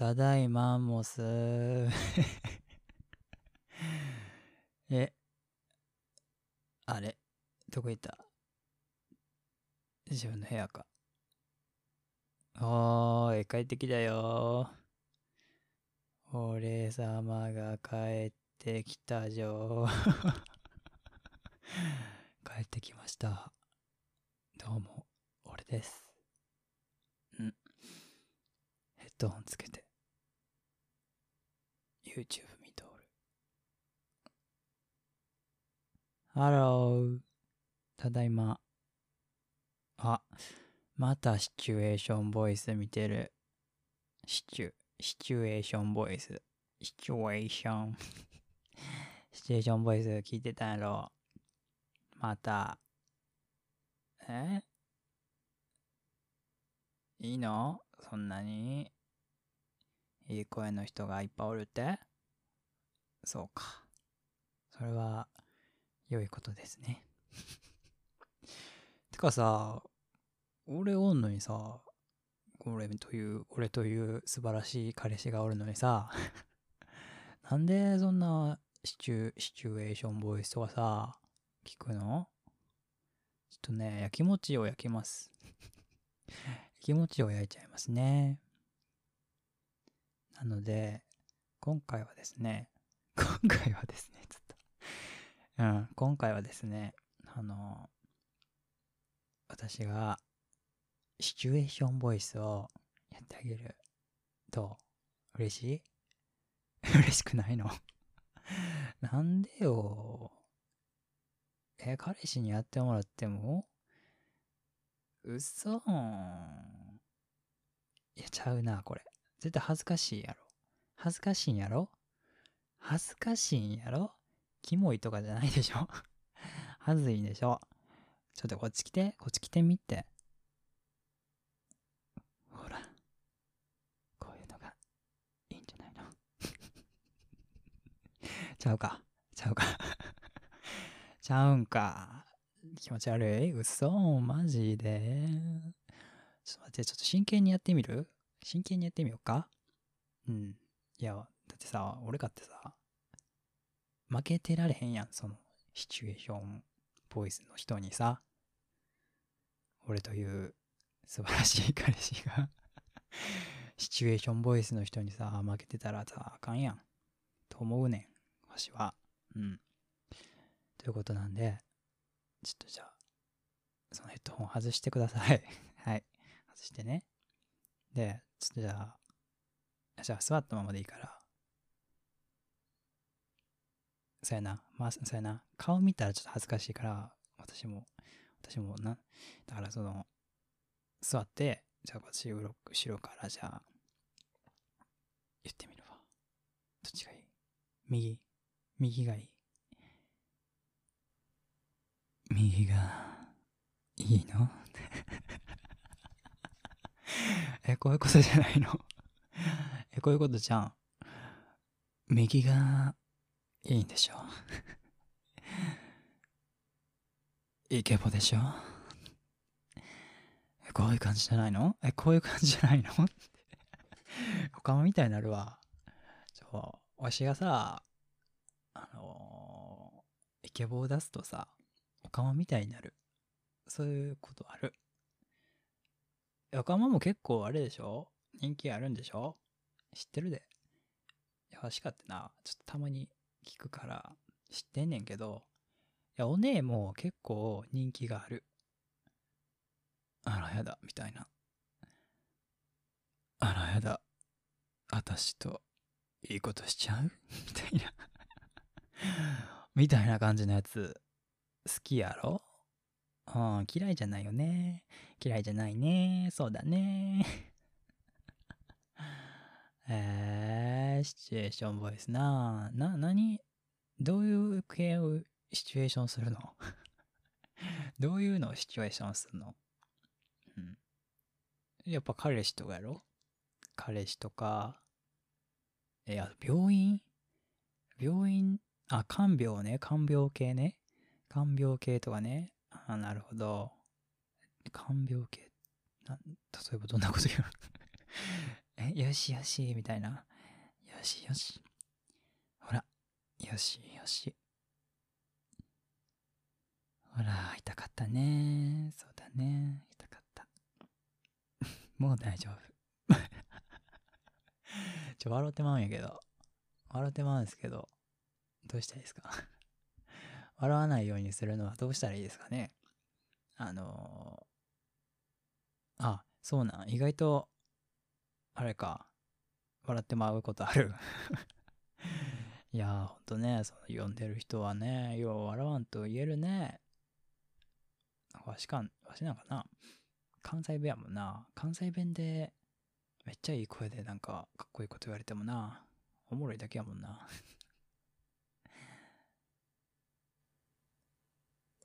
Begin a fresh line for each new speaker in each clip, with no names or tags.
ただいまもす。え、あれ、どこ行った？自分の部屋か。おーい、帰ってきたよ俺様が帰ってきたよ 帰ってきました。どうも、俺です。うん？ヘッドホンつけて、YouTube 見とる。ハロー。ただいま。あ、またシチュエーションボイス見てる。シチュ、シチュエーションボイス。シチュエーション。シチュエーションボイス聞いてたんやろ。また。え？いいの？そんなに？いい声の人がいっぱいおるって？そうか。それは、良いことですね。てかさ、俺おんのにさ、俺という、俺という素晴らしい彼氏がおるのにさ、なんでそんなシチュシチュエーションボイスとかさ、聞くの？ちょっとね、焼きもちを焼きます。焼きもちを焼いちゃいますね。なので、今回はですね、今回はですね、ちょっと、うん、今回はですね、あの、私がシチュエーションボイスをやってあげると嬉しい？嬉しくないの？なんでよ。え、彼氏にやってもらっても？うそーん。いや、ちゃうな、これ。絶対恥ずかしいやろ。恥ずかしいんやろ？恥ずかしいんやろ？キモいとかじゃないでしょ？恥ずいんでしょ？ちょっとこっち来て、こっち来てみて。ほら。こういうのがいいんじゃないの？ちゃうか。ちゃうか。ちゃうんか。気持ち悪い？嘘マジでちょっと待って、ちょっと真剣にやってみる？真剣にやってみようか？うん。いや、だってさ、俺かってさ、負けてられへんやん、その、シチュエーションボイスの人にさ、俺という素晴らしい彼氏が シチュエーションボイスの人にさ、負けてたらさ、あかんやん。と思うねん、わしは。うん。ということなんで、ちょっとじゃあ、そのヘッドホン外してください。はい。外してね。で、ちょっとじゃあ、じゃあ座ったままでいいから。そうやな。まあ、そうやな。顔見たらちょっと恥ずかしいから、私も、私もな、だからその、座って、じゃあ私、後ろ後ろからじゃあ、言ってみるわ。どっちがいい？右右がいい右が、いいの？ってえ、こういうことじゃないの？え、こういうことじゃん。右が、いいんでしょ？イケボでしょ？え、こういう感じじゃないの？え、こういう感じじゃないの？他もみたいになるわ。ちょ、わしがさ、あのー、イケボを出すとさ、おかまみたいになる。そういうことある。おかまも結構あれでしょ？人気あるんでしょ？知ってるで。いや、しかってな、ちょっとたまに聞くから知ってんねんけど、いや、お姉も結構人気がある。あらやだ、みたいな。あらやだ。あたしといいことしちゃう？みたいな。みたいな感じのやつ、好きやろ？うん、嫌いじゃないよね。嫌いじゃないね。そうだね。えー、シチュエーションボイスなな、なにどういう系をシチュエーションするの？どういうのをシチュエーションするの？うん。やっぱ彼氏とかやろ？彼氏とか、え、あと病院？病院、あ、看病ね。看病系ね。看病系とかね。あ、なるほど。看病系。な例えばどんなこと言うの？え、よしよし、みたいな。よしよし。ほら、よしよし。ほら、痛かったね。そうだね。痛かった。もう大丈夫。ちょ、笑ってまうんやけど。笑ってまうんですけど。どうしたらいいですか？笑わないようにするのはどうしたらいいですかね？あのー、あ、そうなん。意外と、あれか。笑ってまうことある いやー、ほんとね、その読んでる人はね、よう笑わんと言えるね。わしかん、わしなんかな。関西弁やもんな。関西弁で、めっちゃいい声でなんか、かっこいいこと言われてもな。おもろいだけやもんな。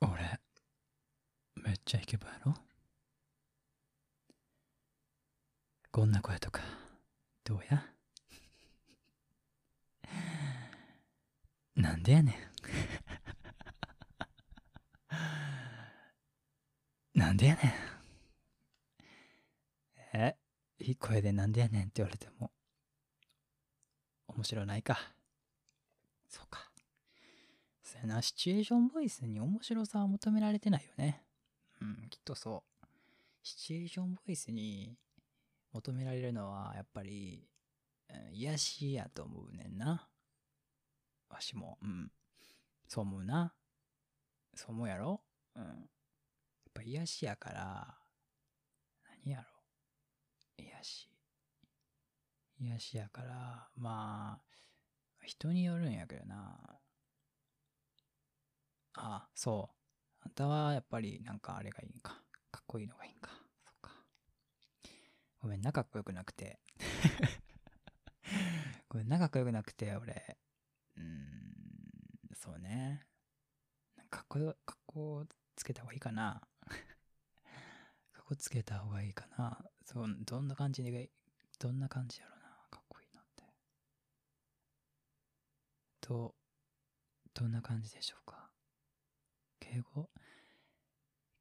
俺、めっちゃイケボやろ？こんな声とか、どうや？なんでやねん。なんでやねん。え、いい声でなんでやねんって言われても、面白ないか。そうか。そやな、シチュエーションボイスに面白さは求められてないよね。うん、きっとそう。シチュエーションボイスに求められるのは、やっぱり、うん、癒しやと思うねんな。わしも、うん。そう思うな。そう思うやろうん。やっぱ癒しやから、何やろ癒し。癒しやから、まあ、人によるんやけどな。あ、そう。あんたはやっぱりなんかあれがいいんか。かっこいいのがいいんか。そっか。ごめん、仲かっこよくなくて。ごめん、仲かっこよくなくて、俺。うん、そうね。かっこよ、かっこつけた方がいいかな。かっこつけた方がいいかな。そう、どんな感じで、どんな感じやろな。かっこいいのって。ど、どんな感じでしょうか。敬語？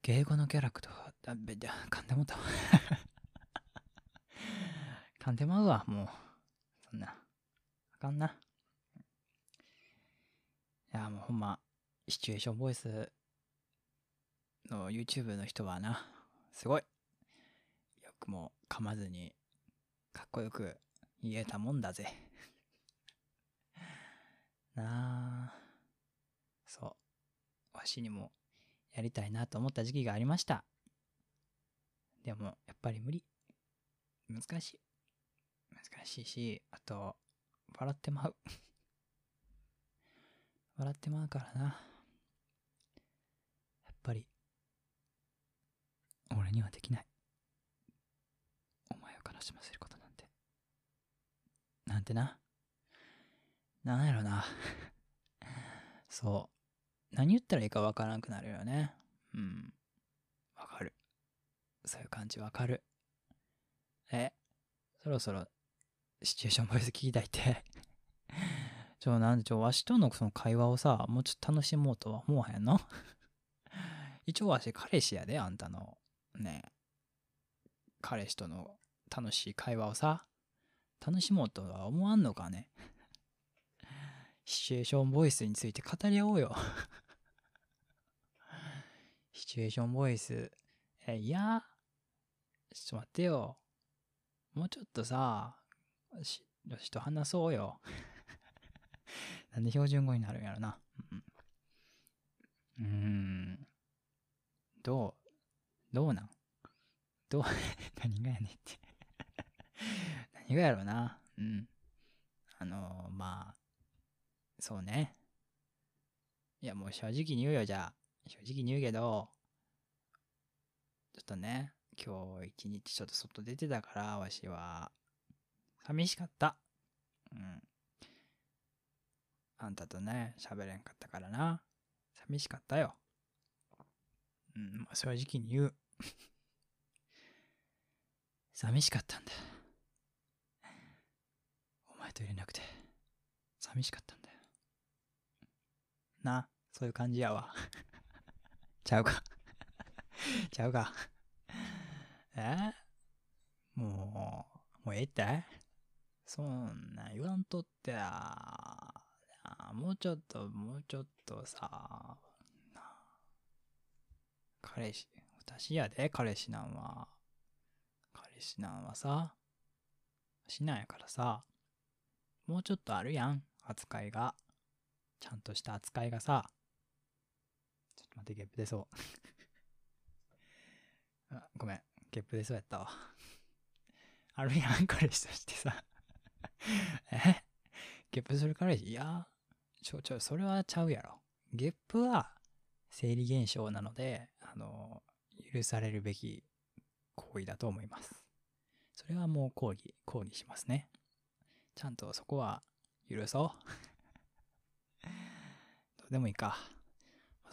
敬語のキャラクター、だべ、じゃ、噛んでもった。噛んでまうわ、もう。そんな。あかんな。いや、もうほんま、シチュエーションボイスの YouTube の人はな、すごい。よくも噛まずに、かっこよく言えたもんだぜ。なあ。そう。わしにもやりたいなと思った時期がありました。でも、やっぱり無理。難しい。難しいし、あと、笑ってまう。笑ってまうからな。やっぱり、俺にはできない。お前を悲しませることなんて。なんてな。なんやろな。そう。何言ったらいいかわからなくなるよね。うん。わかる。そういう感じわかる。え、そろそろシチュエーションボイス聞きたいって ちょ、なんでちょ、わしとのその会話をさ、もうちょっと楽しもうとは思わへんの？一応わし彼氏やで、あんたの。ね彼氏との楽しい会話をさ、楽しもうとは思わんのかね？シチュエーションボイスについて語り合おうよシチュエーションボイス、え、いや、ちょっと待ってよ。もうちょっとさ、し、よしと話そうよ。なんで標準語になるんやろな。うん。うーん。どう、どうなん？どう、何がやねんって 何がやろな。うん。あのー、まあ、そうね。いや、もう正直に言うよ、じゃあ。正直に言うけど、ちょっとね、今日一日ちょっと外出てたから、わしは、寂しかった。うん。あんたとね、喋れんかったからな。寂しかったよ。うん、まあ、正直に言う。寂しかったんだ。お前といれなくて、寂しかったんだよ。な、そういう感じやわ。ちゃうか。ちゃうか。え？もう、もうええって？そんな言わんとってや。もうちょっと、もうちょっとさ、彼氏、私やで、彼氏なんは。彼氏なんはさ、しなんやからさ、もうちょっとあるやん、扱いが。ちゃんとした扱いがさ。待って、ゲップ出そう。あごめん、ゲップ出そうやったわ。あるやん、彼氏としてさ。え？ゲップする彼氏？いや、ちょ、ちょ、それはちゃうやろ。ゲップは生理現象なので、あの、許されるべき行為だと思います。それはもう抗議、抗議しますね。ちゃんとそこは許そう。どうでもいいか。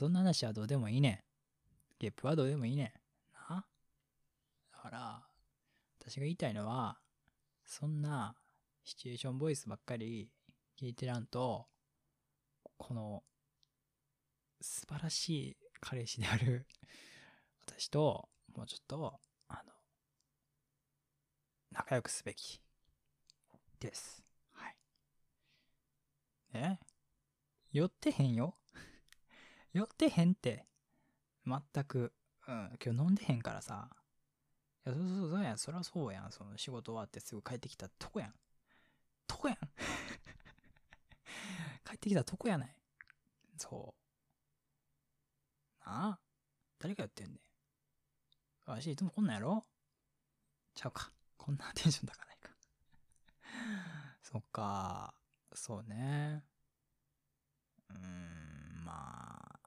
そんな話はどうでもいいねん。ゲップはどうでもいいねん。な？だから、私が言いたいのは、そんなシチュエーションボイスばっかり聞いてらんと、この素晴らしい彼氏である 私と、もうちょっと、あの、仲良くすべきです。はい。え寄ってへんよ寄ってへんって。全く。うん、今日飲んでへんからさ。いや、そうそうそうやん。そりゃそうやん。その仕事終わってすぐ帰ってきたとこやん。とこやん。帰ってきたとこやない。そう。なあ誰がやってんねん。わしいつもこんなんやろちゃうか。こんなテンション高ないか。そっか。そうね。うーん、まあ。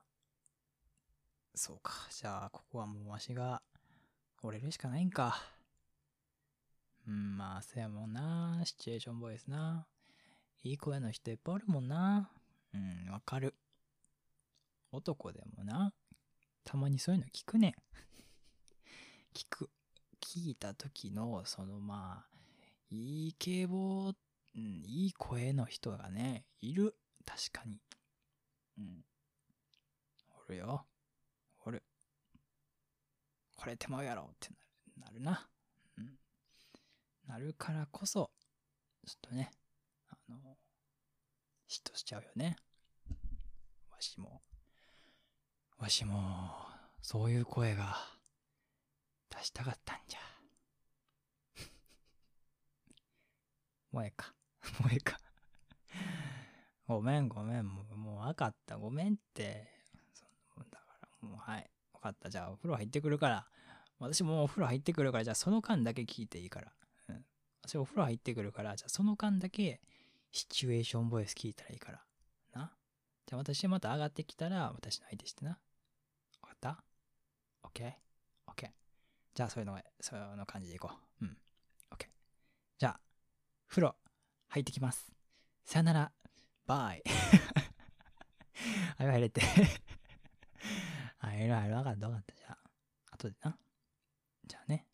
そうか。じゃあ、ここはもうわしが折れるしかないんか。うん、まあ、そやもんな。シチュエーションボイスな。いい声の人いっぱいおるもんな。うん、わかる。男でもな。たまにそういうの聞くねん。聞く。聞いた時の、そのまあ、いい警棒、うん、いい声の人がね、いる。確かに。うん。おるよ。これ手間やろってなるなるな。うん。なるからこそ、ちょっとね、あの、嫉妬しちゃうよね。わしも、わしも、そういう声が出したかったんじゃ。もえか。もえか。ごめんごめん。もう、もう分かった。ごめんって。そんなもんだから。もうはい。かった。じゃあお風呂入ってくるから。私もお風呂入ってくるから、じゃあその間だけ聞いていいから。うん。私お風呂入ってくるから、じゃあその間だけシチュエーションボイス聞いたらいいから。な。じゃあ私また上がってきたら、私の相手してな。分かった ?OK?OK。じゃあそういうの、そういうの感じでいこう。うん。OK。じゃあ、風呂入ってきます。さよなら。バイ。はい、入れて。あ、いろいろ。分かった分かった。じゃあ、後でな。じゃあね。